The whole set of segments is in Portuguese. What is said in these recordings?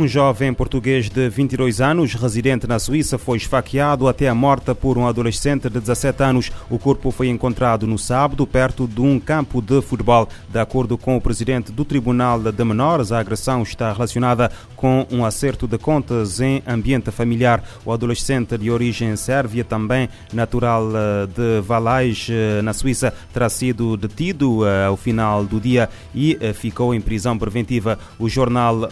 Um jovem português de 22 anos, residente na Suíça, foi esfaqueado até a morte por um adolescente de 17 anos. O corpo foi encontrado no sábado perto de um campo de futebol. De acordo com o presidente do Tribunal de Menores, a agressão está relacionada com um acerto de contas em ambiente familiar. O adolescente de origem sérvia, também natural eh, de Valais, eh, na Suíça, terá sido detido eh, ao final do dia e ficou em prisão preventiva. O jornal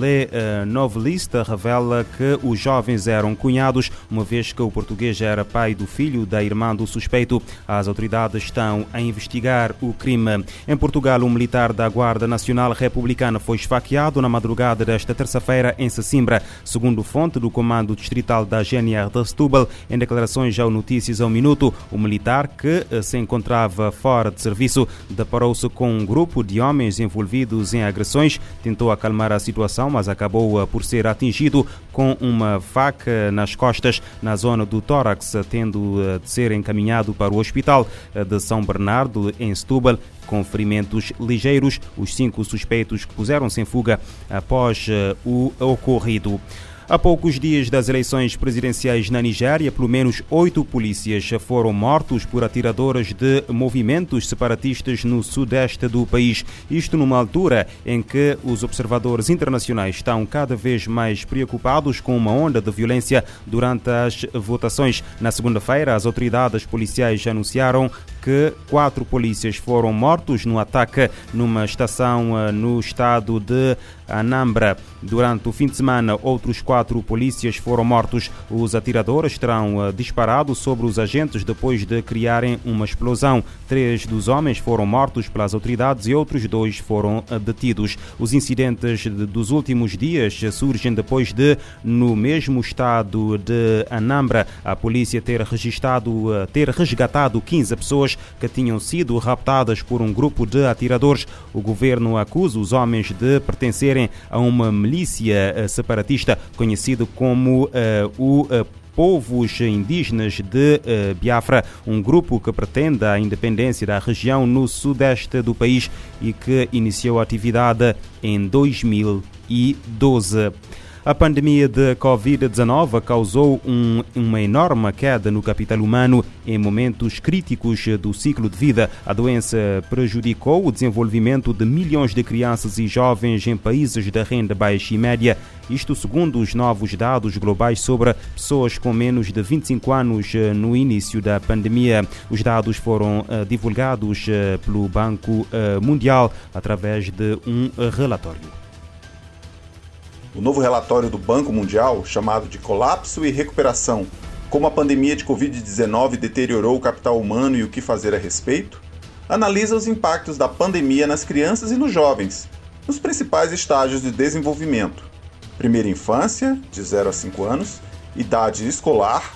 Le uh, novelista revela que os jovens eram cunhados, uma vez que o português era pai do filho da irmã do suspeito. As autoridades estão a investigar o crime. Em Portugal, um militar da Guarda Nacional Republicana foi esfaqueado na madrugada desta terça-feira em Sesimbra, segundo fonte do Comando Distrital da GNR de Setúbal. Em declarações ao Notícias ao Minuto, o militar, que eh, se encontrava fora de serviço, deparou-se com um grupo de homens envolvidos em agressões, tentou acalmar a situação, mas acabou por ser atingido com uma faca nas costas, na zona do tórax, tendo eh, de ser encaminhado para o Hospital eh, de São Bernardo, em Setúbal, com ferimentos ligeiros. Os cinco suspeitos puseram-se em fuga após eh, o ocorrido. A poucos dias das eleições presidenciais na Nigéria, pelo menos oito polícias foram mortos por atiradoras de movimentos separatistas no sudeste do país. Isto numa altura em que os observadores internacionais estão cada vez mais preocupados com uma onda de violência durante as votações. Na segunda-feira, as autoridades policiais anunciaram que quatro polícias foram mortos no ataque numa estação eh, no estado de Anambra. Durante o fim de semana, outros quatro polícias foram mortos. Os atiradores terão eh, disparado sobre os agentes depois de criarem uma explosão. Três dos homens foram mortos pelas autoridades e outros dois foram eh, detidos. Os incidentes dos últimos dias surgem depois de, no mesmo estado de Anambra, a polícia ter ter resgatado 15 pessoas pessoas que tinham sido raptadas por um grupo de atiradores. O governo acusa os homens de pertencerem a uma milícia eh, separatista conhecido como uh, o uh, povos indígenas de uh, Biafra, um grupo que pretende a independência da região no sudeste do país e que iniciou a atividade em 2012. A pandemia de Covid-19 causou um, uma enorme queda no capital humano em momentos críticos do ciclo de vida. A doença prejudicou o desenvolvimento de milhões de crianças e jovens em países da renda baixa e média. Isto segundo os novos dados globais sobre pessoas com menos de 25 anos eh, no início da pandemia. Os dados foram uh, divulgados uh, pelo Banco Mundial através de um relatório. O novo relatório do Banco Mundial, chamado de Colapso e Recuperação Como a pandemia de Covid-19 deteriorou o capital humano e o que fazer a respeito, analisa os impactos da pandemia nas crianças e nos jovens, nos principais estágios de desenvolvimento: primeira infância, de 0 a 5 anos, idade escolar,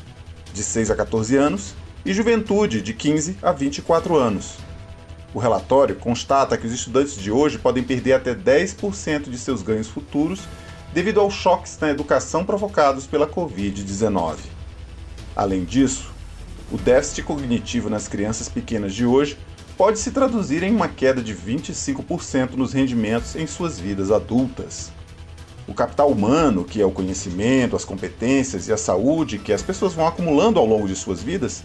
de 6 a 14 anos, e juventude, de 15 a 24 anos. O relatório constata que os estudantes de hoje podem perder até 10% de seus ganhos futuros devido aos choques na educação provocados pela Covid-19. Além disso, o déficit cognitivo nas crianças pequenas de hoje pode se traduzir em uma queda de 25% nos rendimentos em suas vidas adultas. O capital humano, que é o conhecimento, as competências e a saúde que as pessoas vão acumulando ao longo de suas vidas,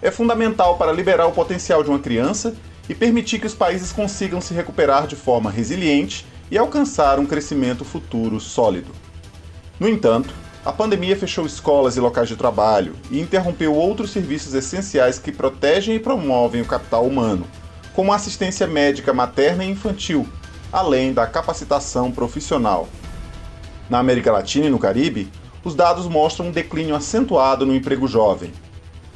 é fundamental para liberar o potencial de uma criança e permitir que os países consigam se recuperar de forma resiliente e alcançar um crescimento futuro sólido. No entanto, a pandemia fechou escolas e locais de trabalho e interrompeu outros serviços essenciais que protegem e promovem o capital humano, como a assistência médica materna e infantil, além da capacitação profissional. Na América Latina e no Caribe, os dados mostram um declínio acentuado no emprego jovem.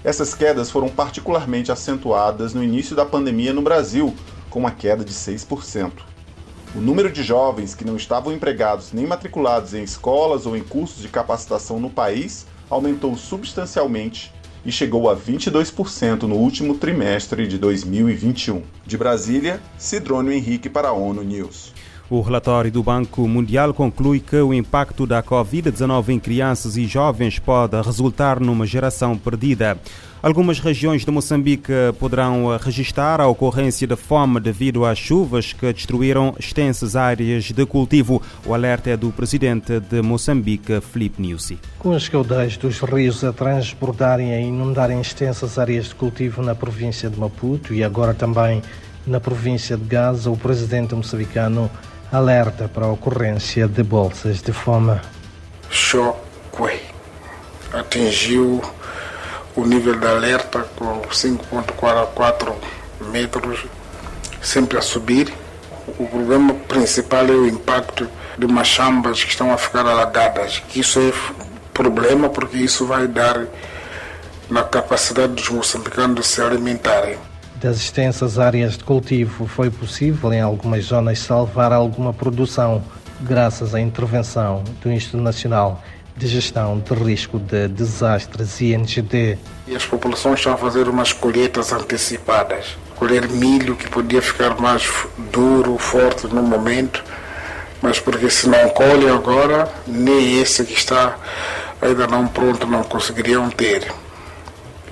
Essas quedas foram particularmente acentuadas no início da pandemia no Brasil, com uma queda de 6%. O número de jovens que não estavam empregados nem matriculados em escolas ou em cursos de capacitação no país aumentou substancialmente e chegou a 22% no último trimestre de 2021. De Brasília, Cidrônio Henrique para a ONU News. O relatório do Banco Mundial conclui que o impacto da Covid-19 em crianças e jovens pode resultar numa geração perdida. Algumas regiões de Moçambique poderão registrar a ocorrência de fome devido às chuvas que destruíram extensas áreas de cultivo. O alerta é do presidente de Moçambique, Felipe Nussi. Com os caudais dos rios a transbordarem e inundarem extensas áreas de cultivo na província de Maputo e agora também na província de Gaza, o presidente moçambicano alerta para a ocorrência de bolsas de fome. Choque atingiu o nível de alerta com 5.44 metros, sempre a subir. O problema principal é o impacto de machambas que estão a ficar alagadas. Isso é problema porque isso vai dar na capacidade dos moçambicanos de se alimentarem. Das extensas áreas de cultivo, foi possível em algumas zonas salvar alguma produção, graças à intervenção do Instituto Nacional de Gestão de Risco de Desastres INGD. E as populações estão a fazer umas colheitas antecipadas. Colher milho que podia ficar mais duro, forte no momento, mas porque se não colhe agora, nem esse que está ainda não pronto não conseguiriam ter.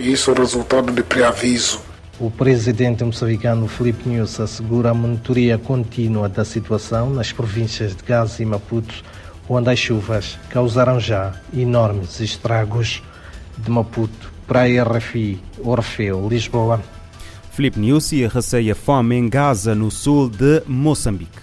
Isso é o resultado de preaviso. O presidente moçambicano Felipe Nunes assegura a monitoria contínua da situação nas províncias de Gaza e Maputo, onde as chuvas causaram já enormes estragos. De Maputo para a RFI, Orfeu, Lisboa. Felipe Nussi receia fome em Gaza, no sul de Moçambique.